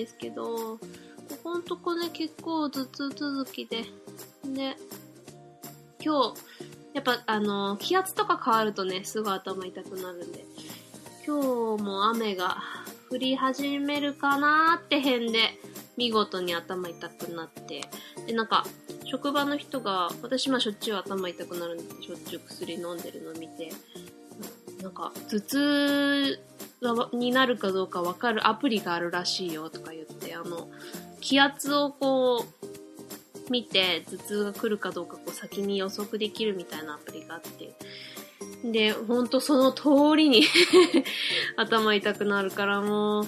ですけど、ここんとこね、結構頭痛続きで。で、今日、やっぱあの、気圧とか変わるとね、すぐ頭痛くなるんで、今日も雨が降り始めるかなーって辺で、見事に頭痛くなって、で、なんか、職場の人が、私まあしょっちゅう頭痛くなるんで、しょっちゅう薬飲んでるの見て、なんか、頭痛になるかどうかわかるアプリがあるらしいよとか言って、あの、気圧をこう、見て頭痛が来るかどうかこう先に予測できるみたいなアプリがあって。で、ほんとその通りに 頭痛くなるからもう、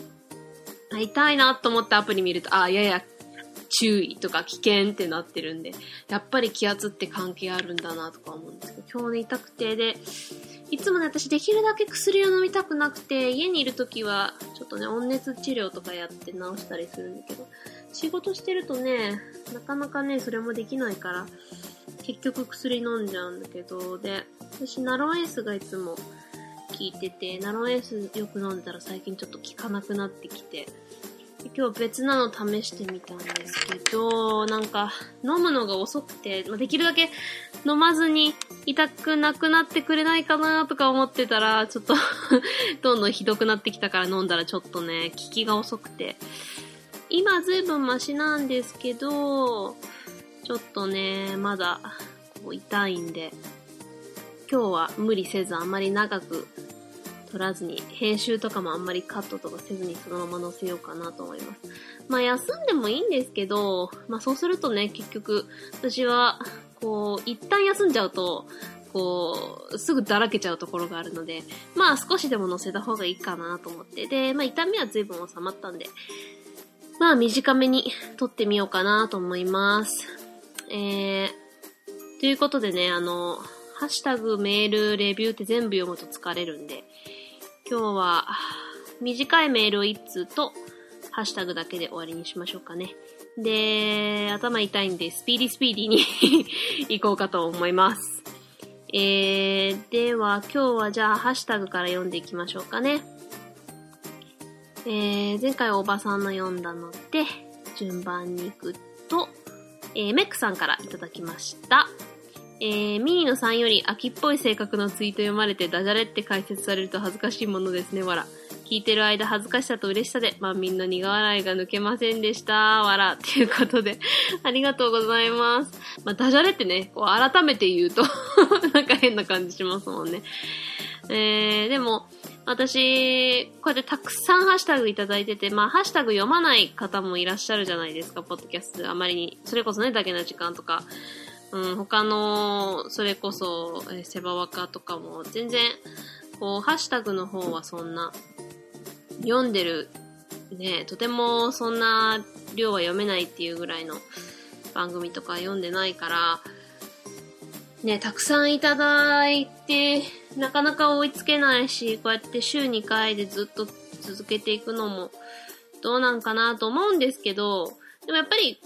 痛いなと思ってアプリ見ると、あ、やや注意とか危険ってなってるんで、やっぱり気圧って関係あるんだなとか思うんですけど、今日ね痛くて、で、いつもね、私できるだけ薬を飲みたくなくて、家にいるときは、ちょっとね、温熱治療とかやって治したりするんだけど、仕事してるとね、なかなかね、それもできないから、結局薬飲んじゃうんだけど、で、私ナロンエースがいつも効いてて、ナロンエースよく飲んでたら最近ちょっと効かなくなってきて、今日別なの試してみたんですけど、なんか飲むのが遅くて、まできるだけ飲まずに痛くなくなってくれないかなとか思ってたら、ちょっと どんどんひどくなってきたから飲んだらちょっとね、効きが遅くて、今ずいぶんマシなんですけど、ちょっとね、まだこう痛いんで、今日は無理せずあまり長く撮らずに、編集とかもあんまりカットとかせずにそのまま載せようかなと思います。まあ休んでもいいんですけど、まあそうするとね、結局、私は、こう、一旦休んじゃうと、こう、すぐだらけちゃうところがあるので、まあ少しでも載せた方がいいかなと思って。で、まあ痛みは随分収まったんで、まあ短めに撮ってみようかなと思います。えー、ということでね、あの、ハッシュタグ、メール、レビューって全部読むと疲れるんで、今日は短いメールを1通と、ハッシュタグだけで終わりにしましょうかね。で、頭痛いんで、スピーディスピーディーに 行こうかと思います。えー、では今日はじゃあハッシュタグから読んでいきましょうかね。えー、前回おばさんの読んだので、順番に行くと、えー、メックさんからいただきました。えー、ミニのさんより秋っぽい性格のツイート読まれてダジャレって解説されると恥ずかしいものですね、わら。聞いてる間恥ずかしさと嬉しさで万民の苦笑いが抜けませんでした、わら。っていうことで、ありがとうございます。まあ、ダジャレってね、こう改めて言うと、なんか変な感じしますもんね。えー、でも、私、こうやってたくさんハッシュタグいただいてて、まあ、ハッシュタグ読まない方もいらっしゃるじゃないですか、ポッドキャスト。あまりに、それこそね、だけな時間とか、うん、他の、それこそ、えーセバワカとかも、全然、こう、ハッシュタグの方はそんな、読んでる、ね、とてもそんな量は読めないっていうぐらいの番組とか読んでないから、ね、たくさんいただいて、なかなか追いつけないし、こうやって週2回でずっと続けていくのもどうなんかなと思うんですけど、でもやっぱり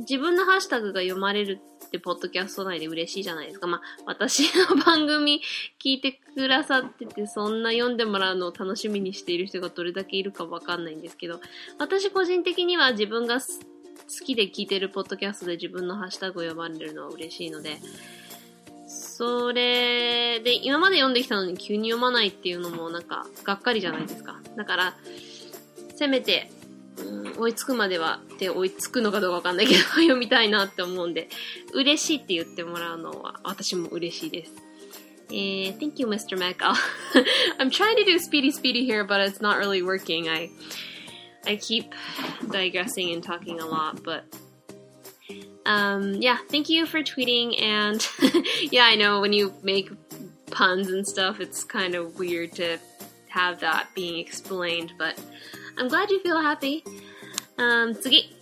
自分のハッシュタグが読まれるってポッドキャスト内で嬉しいじゃないですか。まあ、私の番組聞いてくださってて、そんな読んでもらうのを楽しみにしている人がどれだけいるかわかんないんですけど、私個人的には自分が好きで聞いてるポッドキャストで自分のハッシュタグを読まれるのは嬉しいので、それで、今まで読んできたのに急に読まないっていうのもなんか、がっかりじゃないですか。だから、せめて、追いつくまでは、って追いつくのかどうかわかんないけど、読みたいなって思うんで、嬉しいって言ってもらうのは、私も嬉しいです。えー、thank you, Mr. Mac. I'll- I'm trying to do speedy speedy here, but it's not really working. I, I keep digressing and talking a lot, but um, yeah, thank you for tweeting. And yeah, I know when you make puns and stuff, it's kind of weird to have that being explained, but I'm glad you feel happy. Um, 次。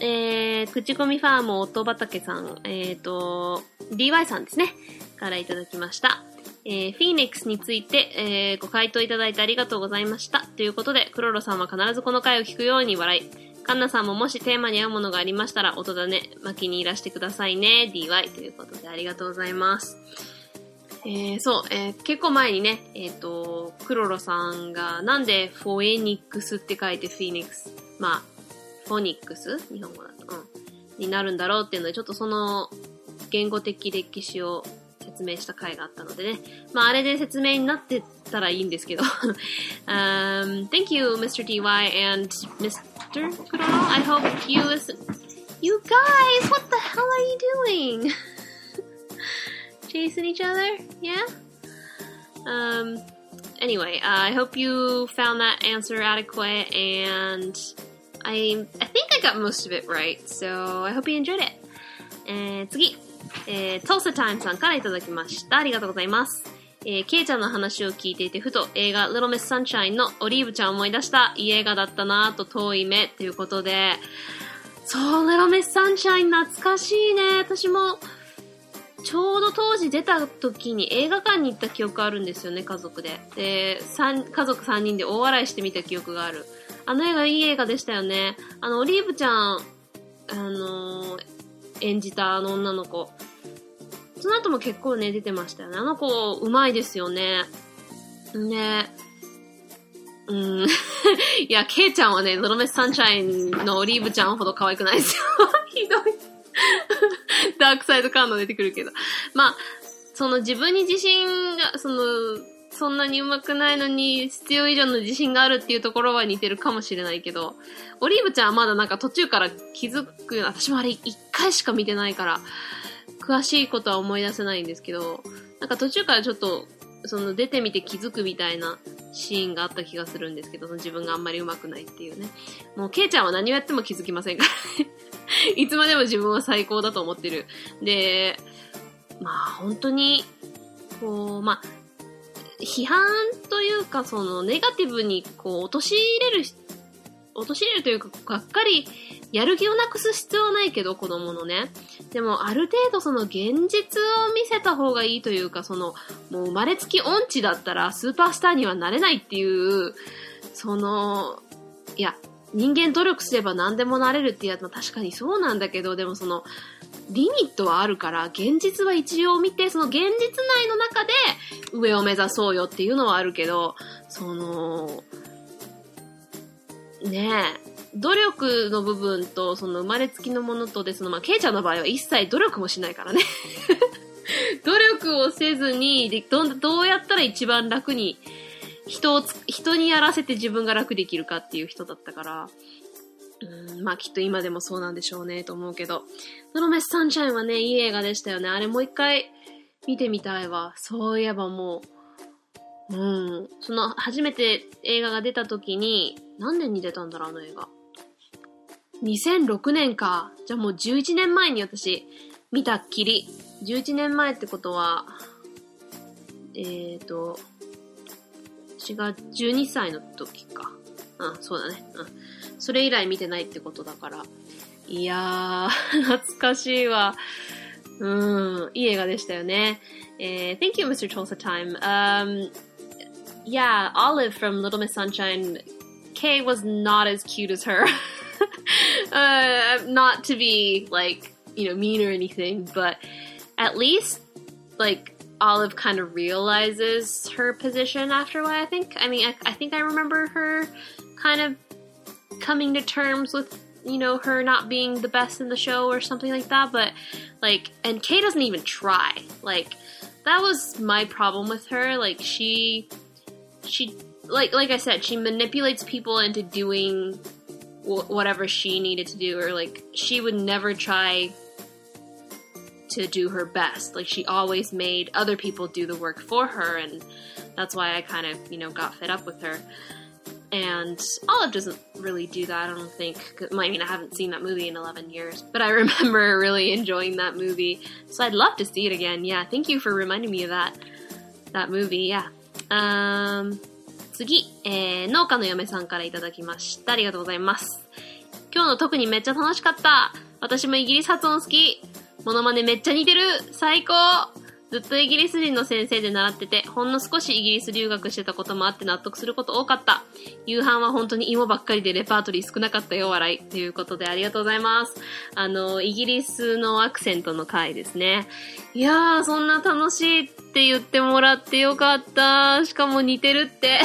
えー、口コミファーム音畑さん、えっ、と、DY さんですね。からいただきました。えー、フィーネックスについて、えー、ご回答いただいてありがとうございました。ということで、クロロさんは必ずこの回を聞くように笑い、カンナさんももしテーマに合うものがありましたら、音だね、巻きにいらしてくださいね。DY ということでありがとうございます。えー、そう、えー、結構前にね、えっ、ー、と、クロロさんがなんでフォエニックスって書いてフィニックス、まあ、フォニックス？日本語だと、うん、になるんだろうっていうので、ちょっとその言語的歴史を説明した回があったのでね。まあ、あれで説明になってたらいいんですけど。um, thank you, Mr. DY and Mr. Kurono. I hope you listen. You guys, what the hell are you doing? Chasing each other? Yeah? Um, anyway, uh, I hope you found that answer adequate and I, I think I got most of it right, so I hope you enjoyed it. えー、次。えー、トーサタイムさんからいただきました。ありがとうございます。えー、ケイちゃんの話を聞いていて、ふと映画 Little Miss Sunshine のオリーブちゃんを思い出した。いい映画だったなぁと遠い目ということで、そう、Little Miss Sunshine 懐かしいね。私も、ちょうど当時出た時に映画館に行った記憶あるんですよね、家族で。で、三、家族3人で大笑いしてみた記憶がある。あの映画いい映画でしたよね。あの、オリーブちゃん、あのー、演じたあの女の子。その後も結構ね、出てましたよね。あの子、うまいですよね。ねうん。いや、ケイちゃんはね、ドロメスサンシャインのオリーブちゃんほど可愛くないですよ。ひどい。ダークサイドカード出てくるけど。まあ、その自分に自信が、その、そんなに上手くないのに必要以上の自信があるっていうところは似てるかもしれないけど、オリーブちゃんはまだなんか途中から気づく、私もあれ一回しか見てないから、詳しいことは思い出せないんですけど、なんか途中からちょっと、その出てみて気づくみたいなシーンがあった気がするんですけど、その自分があんまり上手くないっていうね。もう、ケイちゃんは何をやっても気づきませんからね いつまでも自分は最高だと思ってる。で、まあ本当に、こう、まあ、批判というか、その、ネガティブに、こう、陥れる、陥れるというか、がっかり、やる気をなくす必要はないけど、子供のね。でも、ある程度その現実を見せた方がいいというか、その、もう生まれつき音痴だったらスーパースターにはなれないっていう、その、いや、人間努力すれば何でもなれるっていうやつも確かにそうなんだけど、でもその、リミットはあるから、現実は一応見て、その現実内の中で上を目指そうよっていうのはあるけど、その、ねえ、努力の部分と、その生まれつきのものとで、そのまあ、ケイちゃんの場合は一切努力もしないからね 努力をせずに、でどん、どうやったら一番楽に、人を人にやらせて自分が楽できるかっていう人だったから、うん、まあきっと今でもそうなんでしょうね、と思うけど。ドロメスサンシャインはね、いい映画でしたよね。あれもう一回見てみたいわ。そういえばもう、うん。その、初めて映画が出た時に、何年に出たんだろう、あの映画。2006年か。じゃあもう11年前に私、見たっきり。11年前ってことは、えーと、私が12歳の時か。うん、そうだね。うん。それ以来見てないってことだから。いやー、懐かしいわ。うん、いい映画でしたよね。えー、thank you, Mr. Tulsa Time. Um, yeah, Olive from Little Miss Sunshine, Kay was not as cute as her. uh, not to be, like, you know, mean or anything, but at least, like, Olive kind of realizes her position after a while, I think. I mean, I, I think I remember her kind of coming to terms with you know her not being the best in the show or something like that but like and kay doesn't even try like that was my problem with her like she she like like i said she manipulates people into doing whatever she needed to do or like she would never try to do her best like she always made other people do the work for her and that's why i kind of you know got fed up with her and Olive doesn't really do that, I don't think. I mean, I haven't seen that movie in 11 years, but I remember really enjoying that movie. So I'd love to see it again. Yeah, thank you for reminding me of that, that movie. Yeah. 次、えー、農家の嫁さんからいただきました。ありがとうございます。今日の特にめっちゃ楽しかった。私もイギリス発音好き。モノマネめっちゃ似てる。最高。ずっとイギリス人の先生で習ってて、ほんの少しイギリス留学してたこともあって納得すること多かった。夕飯は本当に芋ばっかりでレパートリー少なかったよ、笑い。ということでありがとうございます。あの、イギリスのアクセントの回ですね。いやー、そんな楽しいって言ってもらってよかった。しかも似てるって。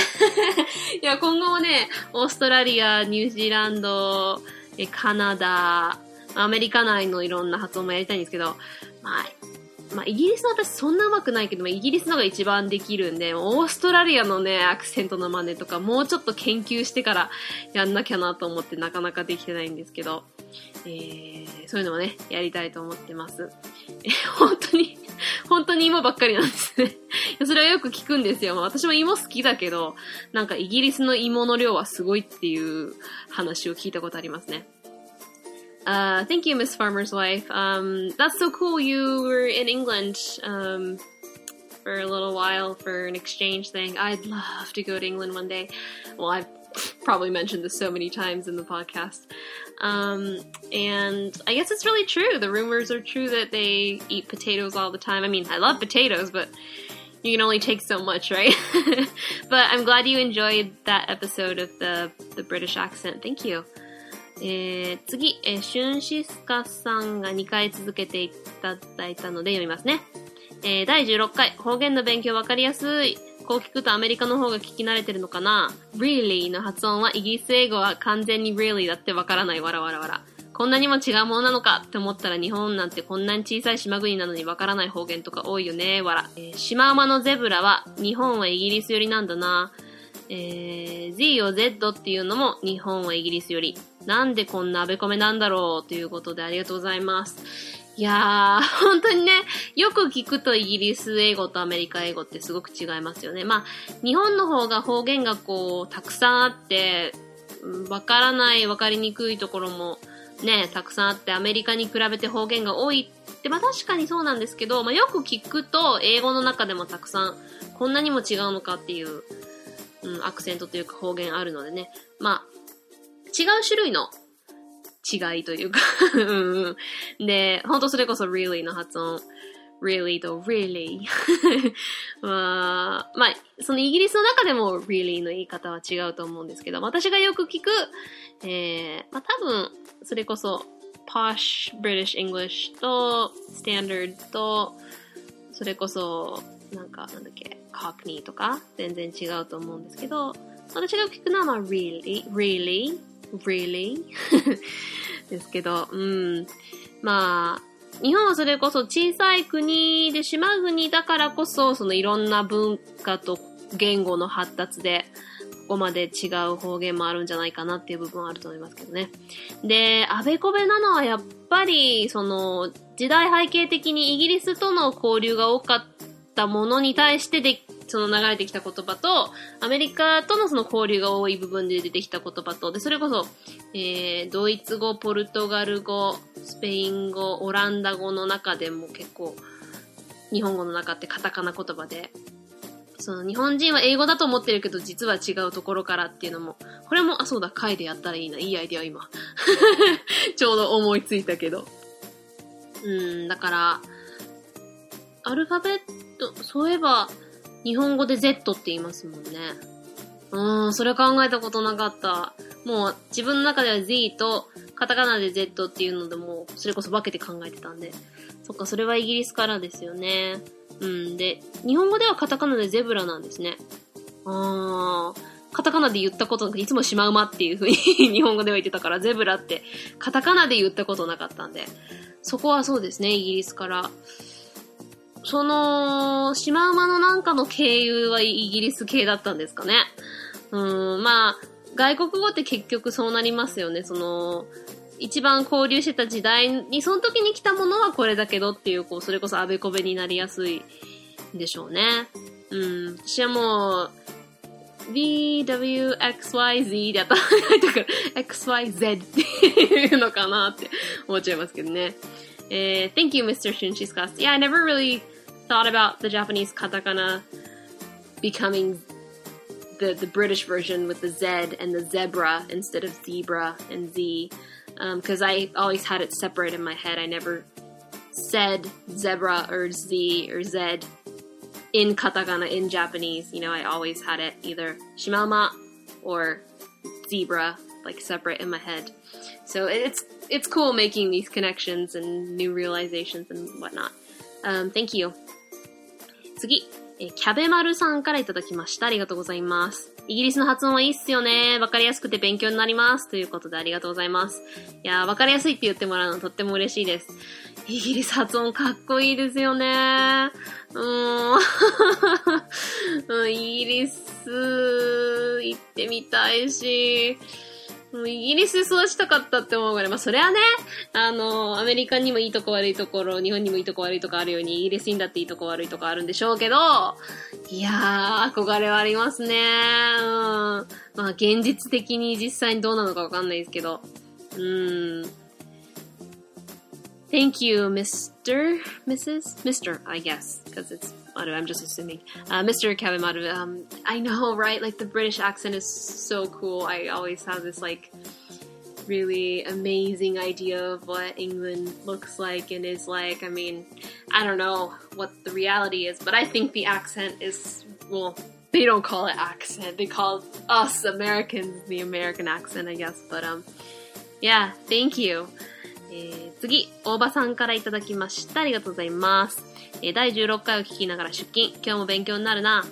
いや、今後もね、オーストラリア、ニュージーランド、カナダ、アメリカ内のいろんな発音もやりたいんですけど、まあ、まあ、イギリスは私そんな上手くないけど、まイギリスのが一番できるんで、オーストラリアのね、アクセントの真似とか、もうちょっと研究してからやんなきゃなと思ってなかなかできてないんですけど、えー、そういうのもね、やりたいと思ってます。え、本当に、本当に芋ばっかりなんですね。それはよく聞くんですよ。私も芋好きだけど、なんかイギリスの芋の量はすごいっていう話を聞いたことありますね。Uh, thank you, Miss Farmer's Wife. Um, that's so cool. You were in England um, for a little while for an exchange thing. I'd love to go to England one day. Well, I've probably mentioned this so many times in the podcast. Um, and I guess it's really true. The rumors are true that they eat potatoes all the time. I mean, I love potatoes, but you can only take so much, right? but I'm glad you enjoyed that episode of the the British accent. Thank you. えー、次、えー、シュンシスカさんが2回続けていただいたので読みますね。えー、第16回、方言の勉強わかりやすい。こう聞くとアメリカの方が聞き慣れてるのかな ?really の発音はイギリス英語は完全に really だってわからない。わらわらわら。こんなにも違うものなのかって思ったら日本なんてこんなに小さい島国なのにわからない方言とか多いよね。わら。えー、シマウマのゼブラは日本はイギリス寄りなんだな。えー、Z を Z っていうのも日本はイギリス寄り。なんでこんなあべこめなんだろうということでありがとうございます。いやー、本当にね、よく聞くとイギリス英語とアメリカ英語ってすごく違いますよね。まあ、日本の方が方言がこう、たくさんあって、わからない、わかりにくいところもね、たくさんあって、アメリカに比べて方言が多いって、まあ確かにそうなんですけど、まあよく聞くと、英語の中でもたくさん、こんなにも違うのかっていう、うん、アクセントというか方言あるのでね。まあ、違う種類の違いというか。で、ほん。とそれこそ really の発音。really と really. まあ、まあ、そのイギリスの中でも really の言い方は違うと思うんですけど、私がよく聞く、えー、まあ多分、それこそ posh British English と standard と、それこそ、なんか、なんだっけ、cockney とか、全然違うと思うんですけど、私が聞くのは、まあ、really, really, really? ですけど、うん。まあ、日本はそれこそ小さい国で島国だからこそ、そのいろんな文化と言語の発達で、ここまで違う方言もあるんじゃないかなっていう部分はあると思いますけどね。で、あべこべなのはやっぱり、その、時代背景的にイギリスとの交流が多かったものに対してでその流れてきた言葉と、アメリカとのその交流が多い部分で出てきた言葉と、で、それこそ、えー、ドイツ語、ポルトガル語、スペイン語、オランダ語の中でも結構、日本語の中ってカタカナ言葉で、その日本人は英語だと思ってるけど実は違うところからっていうのも、これも、あ、そうだ、回でやったらいいな。いいアイディア今。ちょうど思いついたけど。うん、だから、アルファベット、そういえば、日本語で Z って言いますもんね。うん、それ考えたことなかった。もう自分の中では Z とカタカナで Z っていうのでもうそれこそ分けて考えてたんで。そっか、それはイギリスからですよね。うん、で、日本語ではカタカナでゼブラなんですね。あー。カタカナで言ったことなくいつもシマウマっていう風に 日本語では言ってたから、ゼブラってカタカナで言ったことなかったんで、そこはそうですね、イギリスからその、シマウマのなんかの経由はイギリス系だったんですかね。うん、まあ、外国語って結局そうなりますよね。その、一番交流してた時代に、その時に来たものはこれだけどっていう、こう、それこそあべこべになりやすいんでしょうね。うん、私はもう、VWXYZ で頭が入った から、XYZ っていうのかなって思っちゃいますけどね。えー、Thank you, Mr. Shunshiskas. Yeah, I never really thought about the Japanese katakana becoming the the British version with the Z and the zebra instead of zebra and Z, because um, I always had it separate in my head. I never said zebra or Z or Z in katakana in Japanese. You know, I always had it either shimama or zebra, like separate in my head. So it's it's cool making these connections and new realizations and whatnot. Um, thank you. 次、えキャベマルさんからいただきました。ありがとうございます。イギリスの発音はいいっすよね。わかりやすくて勉強になります。ということでありがとうございます。いやーわかりやすいって言ってもらうのとっても嬉しいです。イギリス発音かっこいいですよね。うー ん。イギリス行ってみたいし、イギリスで育ちたかったって思うから、まあそれはね、あの、アメリカにもいいとこ悪いところ、日本にもいいとこ悪いとこあるように、イギリスにだっていいとこ悪いとこあるんでしょうけど、いやー、憧れはありますね。うん。まあ現実的に実際にどうなのかわかんないですけど。うん。Thank you, Mr. Mrs. Mr. I guess, because it's I'm just assuming. Uh, Mr. Kevin Madu, um, I know, right? Like the British accent is so cool. I always have this like really amazing idea of what England looks like and is like. I mean, I don't know what the reality is, but I think the accent is, well, they don't call it accent. They call us Americans the American accent, I guess. But, um, yeah, thank you. えー、次、大場さんからいただきました。ありがとうございます。えー、第16回を聞きながら出勤。今日も勉強になるな。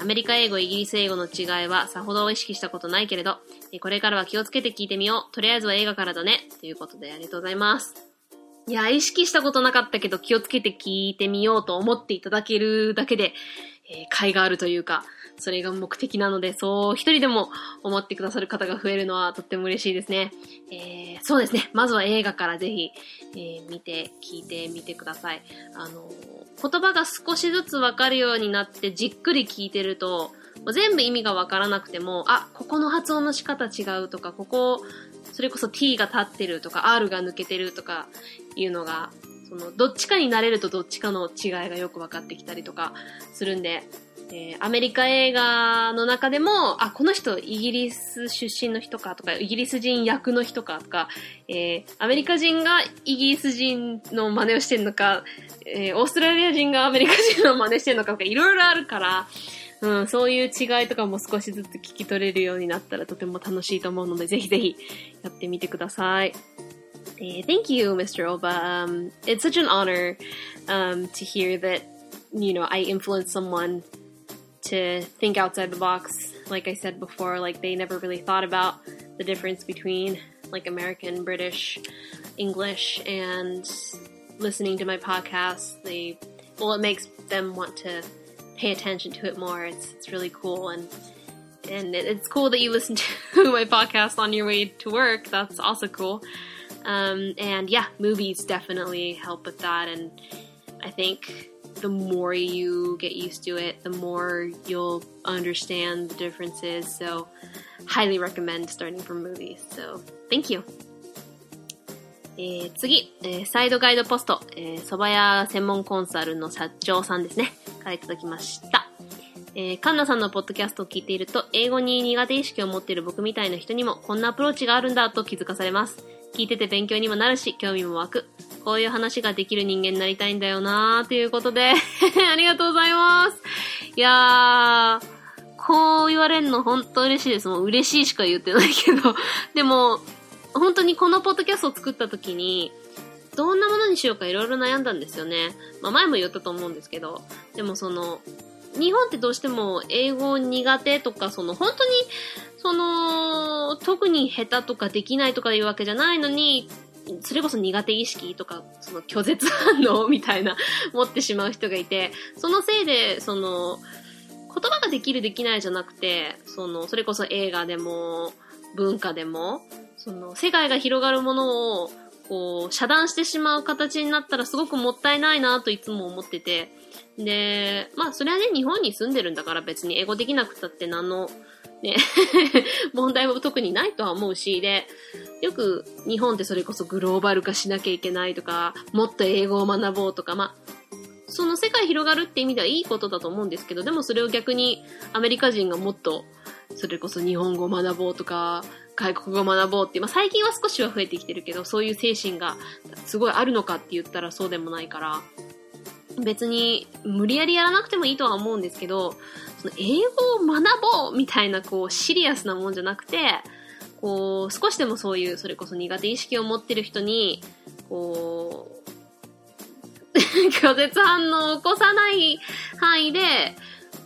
アメリカ英語、イギリス英語の違いはさほど意識したことないけれど、えー、これからは気をつけて聞いてみよう。とりあえずは映画からだね。ということでありがとうございます。いや、意識したことなかったけど気をつけて聞いてみようと思っていただけるだけで、えー、甲があるというか、それが目的なので、そう一人でも思ってくださる方が増えるのはとっても嬉しいですね。えー、そうですね。まずは映画からぜひ、えー、見て、聞いてみてください。あの言葉が少しずつわかるようになってじっくり聞いてると、全部意味がわからなくても、あ、ここの発音の仕方違うとか、ここ、それこそ t が立ってるとか、r が抜けてるとかいうのが、その、どっちかになれるとどっちかの違いがよく分かってきたりとかするんで、え、アメリカ映画の中でも、あ、この人イギリス出身の人かとか、イギリス人役の人かとか、えー、アメリカ人がイギリス人の真似をしてるのか、えー、オーストラリア人がアメリカ人の真似してるのかとか、いろいろあるから、うん、そういう違いとかも少しずつ聞き取れるようになったらとても楽しいと思うので、ぜひぜひやってみてください。Uh, thank you, Mr. Oba. Um, it's such an honor um, to hear that, you know, I influenced someone to think outside the box. Like I said before, like they never really thought about the difference between like American, British, English, and listening to my podcast. They, well, it makes them want to pay attention to it more. It's, it's really cool. And, and it's cool that you listen to my podcast on your way to work. That's also cool. Um, and yeah, movies definitely help with that. And I think the more you get used to it, the more you'll understand the differences. So, highly recommend starting from movies. So, thank you. えー、次、えー、サイドガイドポスト、えー、蕎麦屋専門コンサルの社長さんですね。からいただきました。えー、カンナさんのポッドキャストを聞いていると、英語に苦手意識を持っている僕みたいな人にも、こんなアプローチがあるんだと気づかされます。聞いてて勉強にもなるし、興味も湧く。こういう話ができる人間になりたいんだよなーということで ありがとうございます。いやー、こう言われるの本当嬉しいです。もう嬉しいしか言ってないけど でも、本当にこのポッドキャストを作った時に、どんなものにしようかいろいろ悩んだんですよね。まあ前も言ったと思うんですけど、でもその、日本ってどうしても英語苦手とか、その本当に、その、特に下手とかできないとかいうわけじゃないのに、それこそ苦手意識とか、その拒絶反応みたいな持ってしまう人がいて、そのせいで、その、言葉ができるできないじゃなくて、その、それこそ映画でも、文化でも、その、世界が広がるものを、こう、遮断してしまう形になったらすごくもったいないなといつも思ってて、で、まあ、それはね、日本に住んでるんだから別に英語できなくたって何の、ね、問題も特にないとは思うし、で、よく日本ってそれこそグローバル化しなきゃいけないとか、もっと英語を学ぼうとか、まあ、その世界広がるって意味ではいいことだと思うんですけど、でもそれを逆にアメリカ人がもっと、それこそ日本語を学ぼうとか、外国語を学ぼうって、まあ最近は少しは増えてきてるけど、そういう精神がすごいあるのかって言ったらそうでもないから、別に無理やりやらなくてもいいとは思うんですけど、英語を学ぼうみたいなこうシリアスなもんじゃなくて、こう少しでもそういうそれこそ苦手意識を持ってる人に、こう、拒絶反応を起こさない範囲で、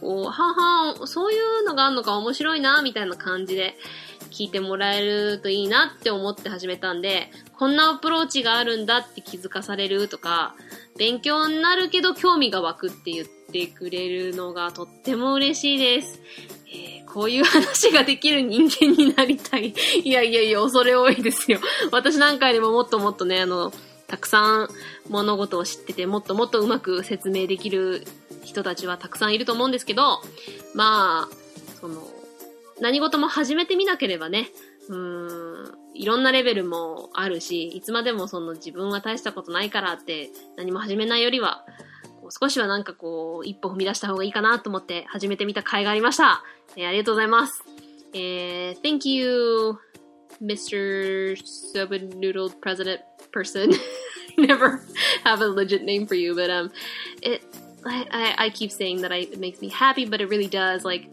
こう、ははそういうのがあるのか面白いな、みたいな感じで聞いてもらえるといいなって思って始めたんで、こんなアプローチがあるんだって気づかされるとか、勉強になるけど興味が湧くって言ってくれるのがとっても嬉しいです。えー、こういう話ができる人間になりたい。いやいやいや、恐れ多いですよ。私なんかよりももっともっとね、あの、たくさん物事を知ってて、もっともっとうまく説明できる人たちはたくさんいると思うんですけど、まあ、その、何事も始めてみなければね、うーん、いろんなレベルもあるし、いつまでもその自分は大したことないからって何も始めないよりは、少しはなんかこう、一歩踏み出した方がいいかなと思って始めてみた甲斐がありました。えー、ありがとうございます。えー、thank you, Mr. Subnoodle President person. never have a legit name for you, but um, it I, I, I keep saying that I, it makes me happy, but it really does. Like,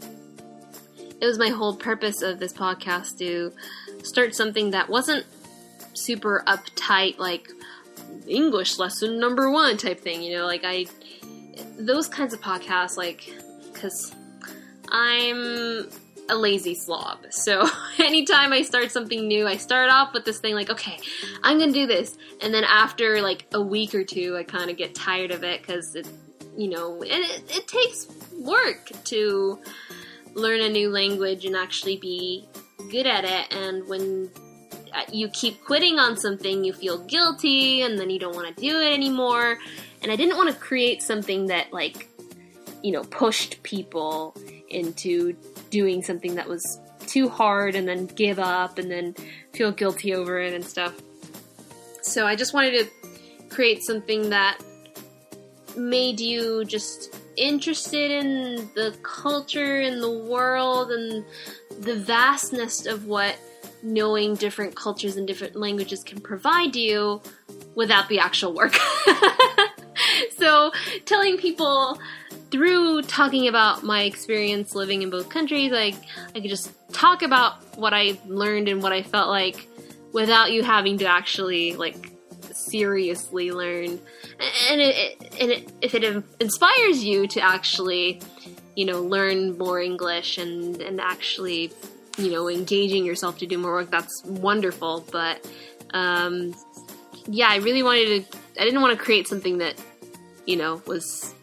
it was my whole purpose of this podcast to start something that wasn't super uptight, like English lesson number one type thing. You know, like I those kinds of podcasts, like because I'm a lazy slob. So anytime I start something new, I start off with this thing like, okay, I'm gonna do this. And then after like a week or two, I kind of get tired of it because it, you know, it, it, it takes work to learn a new language and actually be good at it. And when uh, you keep quitting on something, you feel guilty and then you don't want to do it anymore. And I didn't want to create something that like, you know, pushed people into doing something that was too hard and then give up and then feel guilty over it and stuff. So I just wanted to create something that made you just interested in the culture and the world and the vastness of what knowing different cultures and different languages can provide you without the actual work. so telling people through talking about my experience living in both countries, like I could just talk about what I learned and what I felt like without you having to actually like seriously learn. And it, and it, if it inspires you to actually, you know, learn more English and and actually, you know, engaging yourself to do more work, that's wonderful. But um, yeah, I really wanted to. I didn't want to create something that, you know, was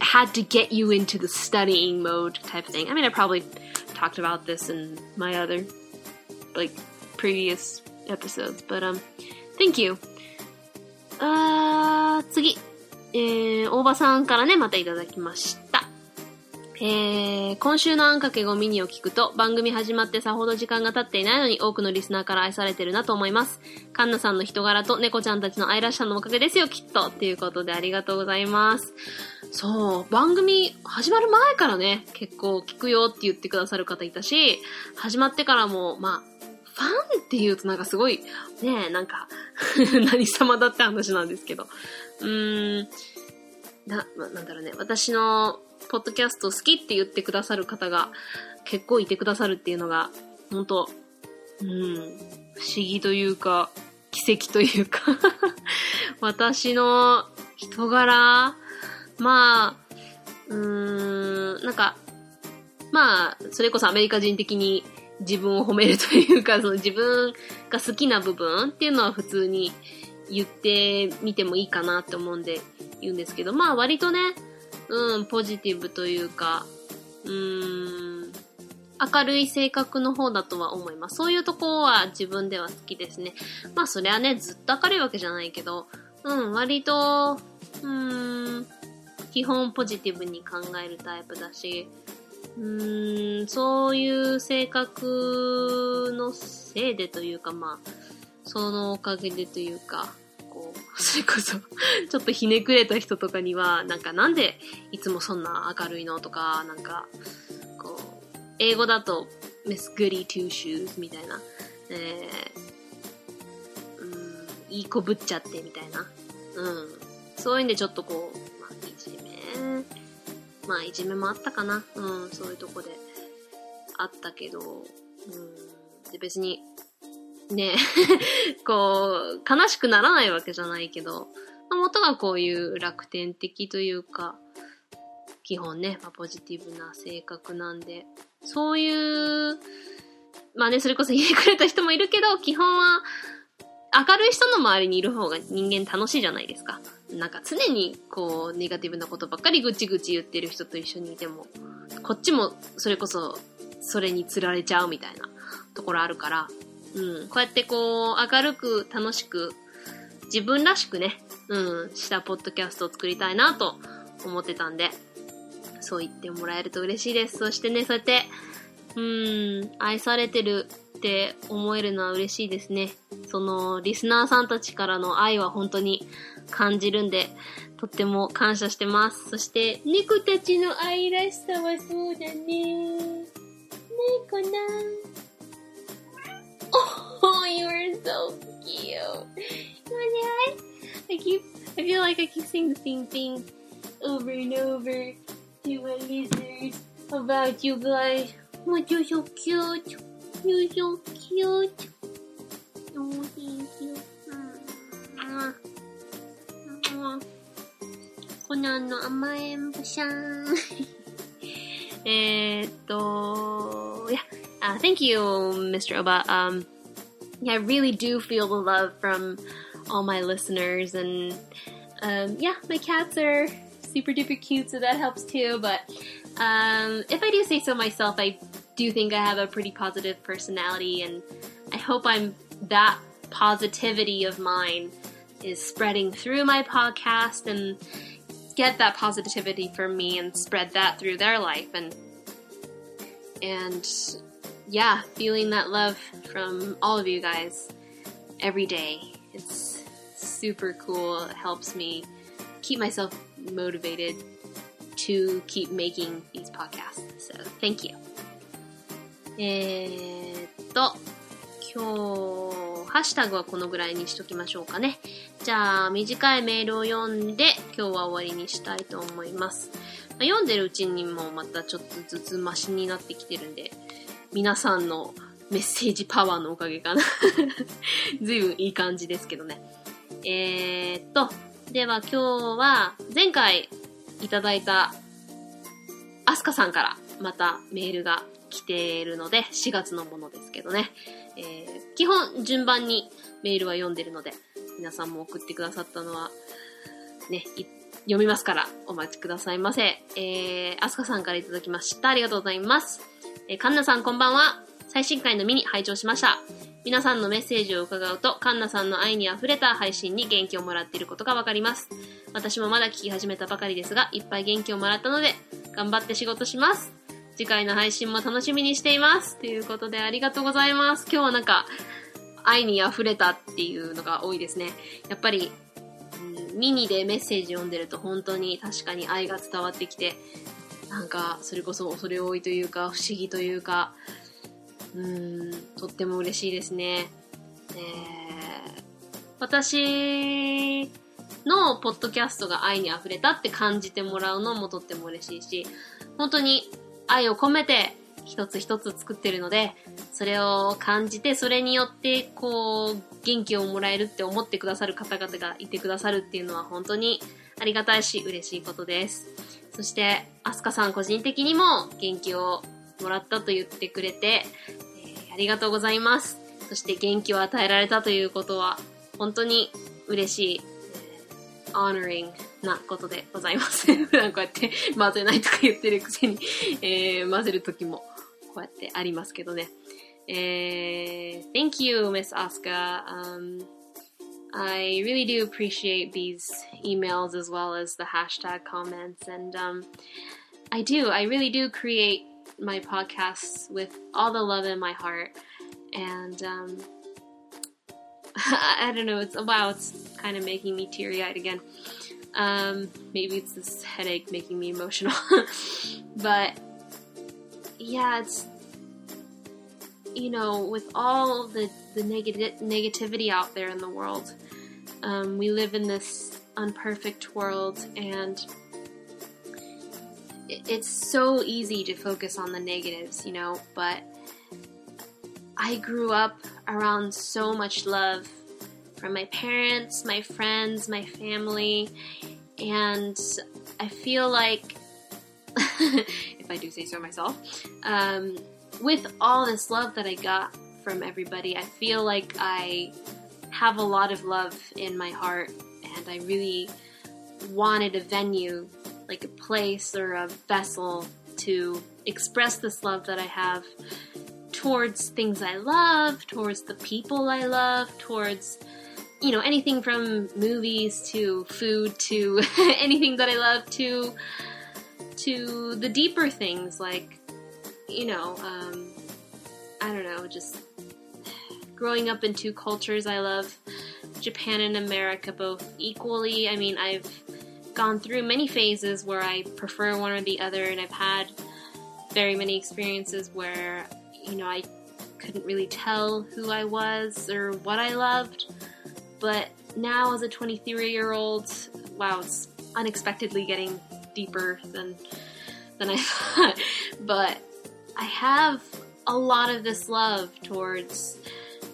had to get you into the studying mode type thing. I mean, I probably talked about this in my other like previous episodes, but um, thank you. あー、次。えー、大場さんからね、またいただきました。 えー、今週のあんかけゴミにを聞くと、番組始まってさほど時間が経っていないのに多くのリスナーから愛されてるなと思います。カンナさんの人柄と猫ちゃんたちの愛らしさのおかげですよ、きっと。っていうことでありがとうございます。そう、番組始まる前からね、結構聞くよって言ってくださる方いたし、始まってからも、まあ、ファンって言うとなんかすごい、ねえなんか 何様だって話なんですけど。うーん、な、なんだろうね、私のポッドキャスト好きって言ってくださる方が結構いてくださるっていうのが、本当うん、不思議というか、奇跡というか 私の人柄、まあ、うーん、なんか、まあ、それこそアメリカ人的に自分を褒めるというか、その自分が好きな部分っていうのは普通に言ってみてもいいかなって思うんで言うんですけど、まあ割とね、うん、ポジティブというか、うーん、明るい性格の方だとは思います。そういうとこは自分では好きですね。まあそれはね、ずっと明るいわけじゃないけど、うん、割と、うーん、基本ポジティブに考えるタイプだし、うーん、そういう性格のせいでというか、まあ、そのおかげでというか、それこそちょっとひねくれた人とかには、なんかなんでいつもそんな明るいのとか、なんか、こう、英語だと Miss Goody Two Shoes みたいな、えー、うん、いい子ぶっちゃってみたいな。うん。そういうんでちょっとこう、まあ、いじめ、まあ、いじめもあったかな。うん、そういうとこであったけど、うん、で別に、ね、こう、悲しくならないわけじゃないけど、まあ、元がこういう楽天的というか、基本ね、まあ、ポジティブな性格なんで、そういう、まあね、それこそ 言ってくれた人もいるけど、基本は、明るい人の周りにいる方が人間楽しいじゃないですか。なんか常にこう、ネガティブなことばっかりぐちぐち言ってる人と一緒にいても、こっちもそれこそ、それに釣られちゃうみたいなところあるから、うん、こうやってこう、明るく楽しく、自分らしくね、うん、したポッドキャストを作りたいなと思ってたんで、そう言ってもらえると嬉しいです。そしてね、そうやって、うん、愛されてるって思えるのは嬉しいですね。その、リスナーさんたちからの愛は本当に感じるんで、とっても感謝してます。そして、猫たちの愛らしさはそうだね。猫な。Oh, you are so cute. I, I keep, I feel like I keep saying the same thing over and over. to my listeners about you guys. But you're so cute. You're so cute. Oh, thank you. コナンの甘えん坊さん。えっと、yeah. Uh, thank you, Mr. Oba. Um, yeah, I really do feel the love from all my listeners, and um, yeah, my cats are super duper cute, so that helps too. But um, if I do say so myself, I do think I have a pretty positive personality, and I hope I'm that positivity of mine is spreading through my podcast and get that positivity from me and spread that through their life and and yeah, feeling that love from all of you guys every day. It's super cool. It helps me keep myself motivated to keep making these podcasts. So thank you. えー、っと、今日、ハッシュタグはこのぐらいにしときましょうかね。じゃあ、短いメールを読んで、今日は終わりにしたいと思います。まあ読んでるうちにもまたちょっとずつマシになってきてるんで、皆さんのメッセージパワーのおかげかな。ずいぶんいい感じですけどね。えー、っと、では今日は前回いただいたアスカさんからまたメールが来ているので4月のものですけどね、えー、基本順番にメールは読んでるので皆さんも送ってくださったのはね、読みますからお待ちくださいませ。えー、アスカさんからいただきました。ありがとうございます。えー、カンナさんこんばんは。最新回のミニ拝聴しました。皆さんのメッセージを伺うと、カンナさんの愛に溢れた配信に元気をもらっていることがわかります。私もまだ聞き始めたばかりですが、いっぱい元気をもらったので、頑張って仕事します。次回の配信も楽しみにしています。ということで、ありがとうございます。今日はなんか、愛に溢れたっていうのが多いですね。やっぱり、ミニでメッセージ読んでると本当に確かに愛が伝わってきて、なんか、それこそ恐れ多いというか、不思議というか、うん、とっても嬉しいですね。えー、私のポッドキャストが愛に溢れたって感じてもらうのもとっても嬉しいし、本当に愛を込めて一つ一つ作ってるので、それを感じて、それによって、こう、元気をもらえるって思ってくださる方々がいてくださるっていうのは本当にありがたいし、嬉しいことです。そして、アスカさん個人的にも元気をもらったと言ってくれて、えー、ありがとうございます。そして元気を与えられたということは、本当に嬉しい、えー、honoring なことでございます。普段こうやって混ぜないとか言ってるくせに、えー、混ぜる時もこうやってありますけどね。えー、thank you, Miss Asuka. Um, I really do appreciate these emails as well as the hashtag comments. And um, I do, I really do create my podcasts with all the love in my heart. And um, I don't know, it's wow, it's kind of making me teary eyed again. Um, maybe it's this headache making me emotional. but yeah, it's you know, with all the, the neg- negativity out there in the world, um, we live in this unperfect world and it's so easy to focus on the negatives, you know, but I grew up around so much love from my parents, my friends, my family, and I feel like, I do say so myself, um, with all this love that I got from everybody, I feel like I have a lot of love in my heart, and I really wanted a venue, like a place or a vessel, to express this love that I have towards things I love, towards the people I love, towards you know anything from movies to food to anything that I love to to the deeper things like you know um, I don't know just growing up in two cultures I love Japan and America both equally. I mean I've gone through many phases where I prefer one or the other and I've had very many experiences where you know I couldn't really tell who I was or what I loved. But now, as a 23 year old, wow, it's unexpectedly getting deeper than than I thought. but I have a lot of this love towards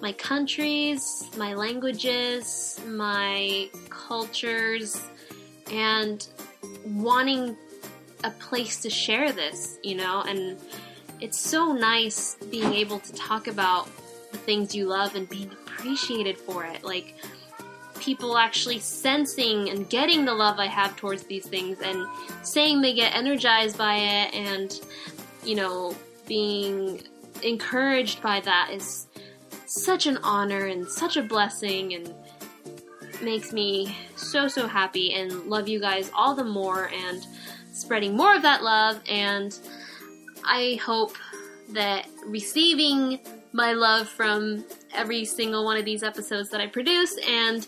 my countries, my languages, my cultures, and wanting a place to share this, you know, and it's so nice being able to talk about the things you love and being appreciated for it. Like, people actually sensing and getting the love I have towards these things and saying they get energized by it and, you know, being encouraged by that is such an honor and such a blessing and makes me so, so happy and love you guys all the more and spreading more of that love. And I hope that receiving my love from every single one of these episodes that I produce and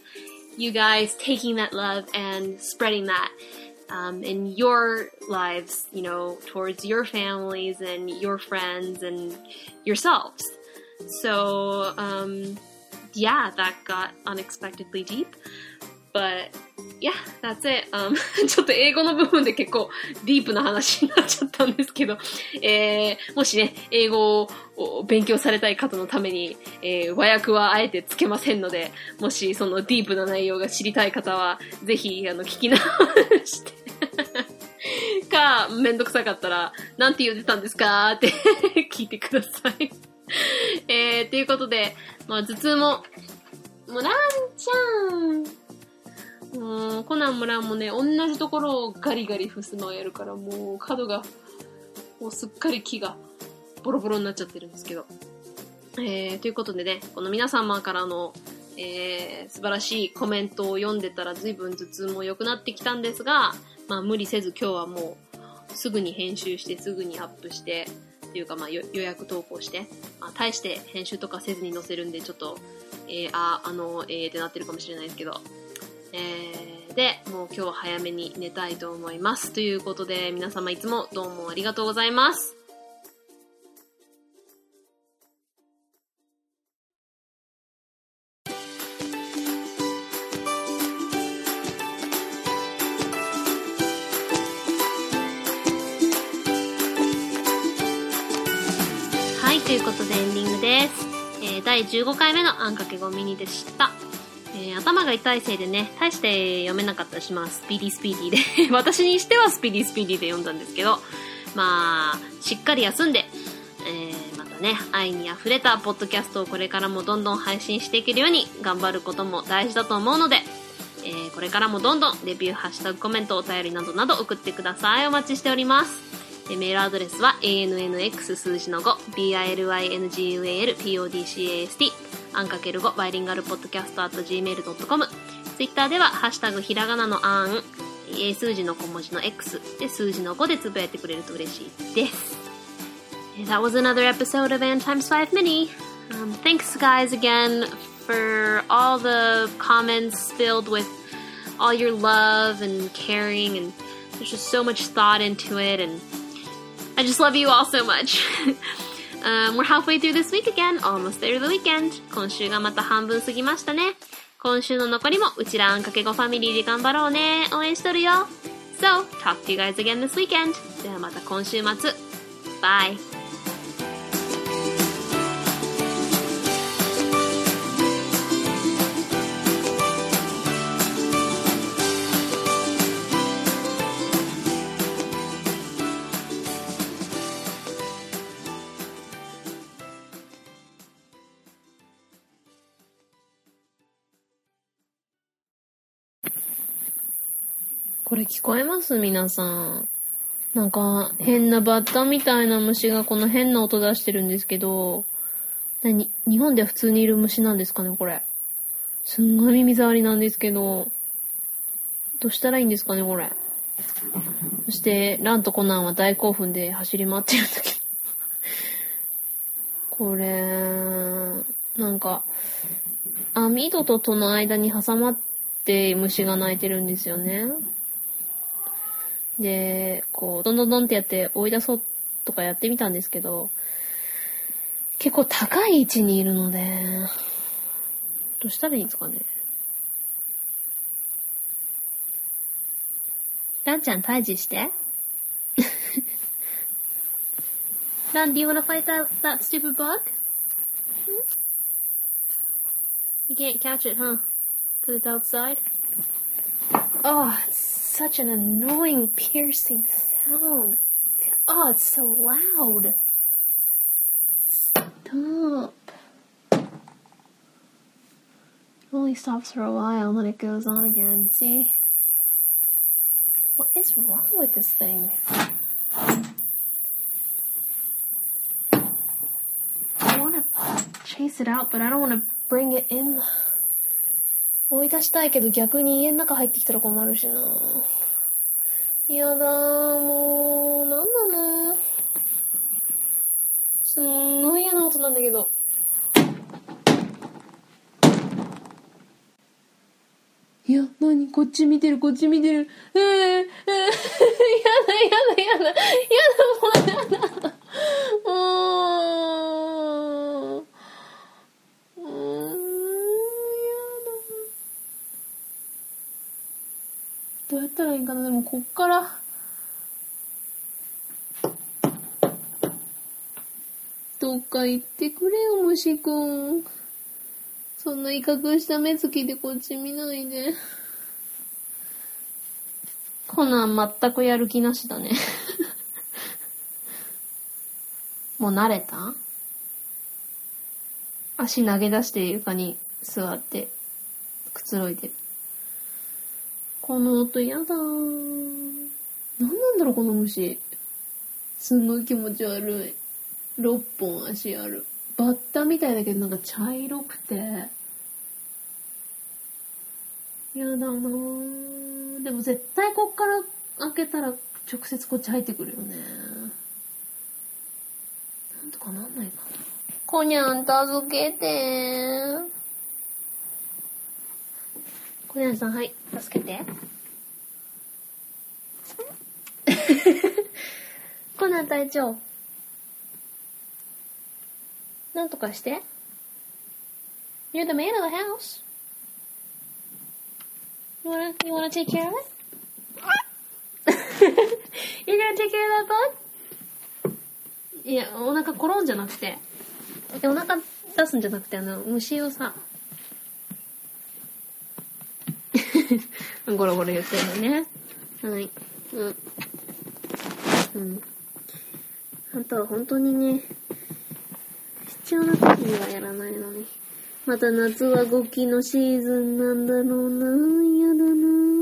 you guys taking that love and spreading that um, in your lives, you know, towards your families and your friends and yourselves. So, um, yeah, that got unexpectedly deep. But yeah, that's it. Um, ちょっと英語の部分で結構ディープな話になっちゃったんですけど、えー、もしね、英語を勉強されたい方のために、えー、和訳はあえてつけませんので、もしそのディープな内容が知りたい方は、ぜひ、あの、聞き直して。か、めんどくさかったら、なんて言ってたんですか？って聞いてください。えー、ということで、まあ、頭痛も、もう、ランちゃん。うん、コナンもランもね、同じところをガリガリふすまをやるから、もう角が、もうすっかり木がボロボロになっちゃってるんですけど。えー、ということでね、この皆様からの、えー、素晴らしいコメントを読んでたら随分頭痛も良くなってきたんですが、まあ無理せず今日はもうすぐに編集してすぐにアップして、っていうかまあ予約投稿して、まあ大して編集とかせずに載せるんでちょっと、えー、あ、あの、えーってなってるかもしれないですけど、えー、で、もう今日は早めに寝たいと思います。ということで、皆様いつもどうもありがとうございます。はい、ということでエンディングです。えー、第15回目のあんかけごミニでした。えー、頭が痛いせいでね、大して読めなかったりします。スピーディースピーディーで 私にしてはスピーディースピーディーで読んだんですけど、まあ、しっかり休んで、えー、またね、愛に溢れたポッドキャストをこれからもどんどん配信していけるように頑張ることも大事だと思うので、えー、これからもどんどんレビュー、ハッシュタグ、コメント、お便りなどなど送ってください。お待ちしております。えメールアドレスは ANNX 数字の5、BILYNGUALPODCAST アンかける5バイリンガルポッドキャスト at gmail.com ツイッターではハッシュタグひらがなのアン英数字の小文字の X で数字の5でつぶやいてくれると嬉しいです That was another episode of Ann Times 5 Mini um, Thanks guys again for all the comments filled with all your love and caring and there's just so much thought into it and I just love you all so much Um, we're halfway through this week again. Almost there the weekend. 今週がまた半分過ぎましたね。今週の残りもうちらあんかけごファミリーで頑張ろうね。応援しとるよ。So, talk to you guys again this weekend. ではまた今週末。Bye. これ聞こえます？皆さん。なんか、変なバッタみたいな虫がこの変な音出してるんですけど、何？日本では普通にいる虫なんですかねこれ。すんごい耳障りなんですけど、どうしたらいいんですかねこれ。そして、ランとコナンは大興奮で走り回ってるんだけど。これ、なんか、網戸と戸の間に挟まって虫が鳴いてるんですよね。で、こう、どんどんどんってやって追い出そうとかやってみたんですけど、結構高い位置にいるので、どうしたらいいんですかね。ランちゃん退治して。ラン、do you wanna fight that, that stupid bug? You can't? Oh, it's such an annoying, piercing sound. Oh, it's so loud. Stop. It only stops for a while and then it goes on again. See? What is wrong with this thing? I want to chase it out, but I don't want to bring it in. 追い出したいけど逆に家の中入ってきたら困るしな。やだー、もう、なんなのすんごい嫌な音なんだけど。いや、なに？こっち見てる、こっち見てる。えー、えー、やだ、やだ、やだ、やだ、もうやだ。もう。どうやったらいいかな？でも、こっから、どっか行ってくれよ、虫くん。そんな威嚇した目つきでこっち見ないで。コナン全くやる気なしだね もう慣れた？足投げ出して床に座ってくつろいでる。この音やだー。何なんだろう、この虫。すんごい気持ち悪い。6本足ある。バッタみたいだけどなんか茶色くて。やだなー。でも絶対こっから開けたら直接こっち入ってくるよね。なんとかなんないかな。こにゃん助けてー。コナンさん、はい。助けて。コナン隊長。なんとかして。You're the man of the house. You wanna, you wanna take care of it? You're gonna take care of that bug? いや、お腹転んじゃなくて。お腹出すんじゃなくて、あの、虫をさ、ゴロゴロ言ってるのね。はい。うん。うん。あとは本当にね、必要な時にはやらないのに。また夏はゴキのシーズンなんだろうな。嫌だな。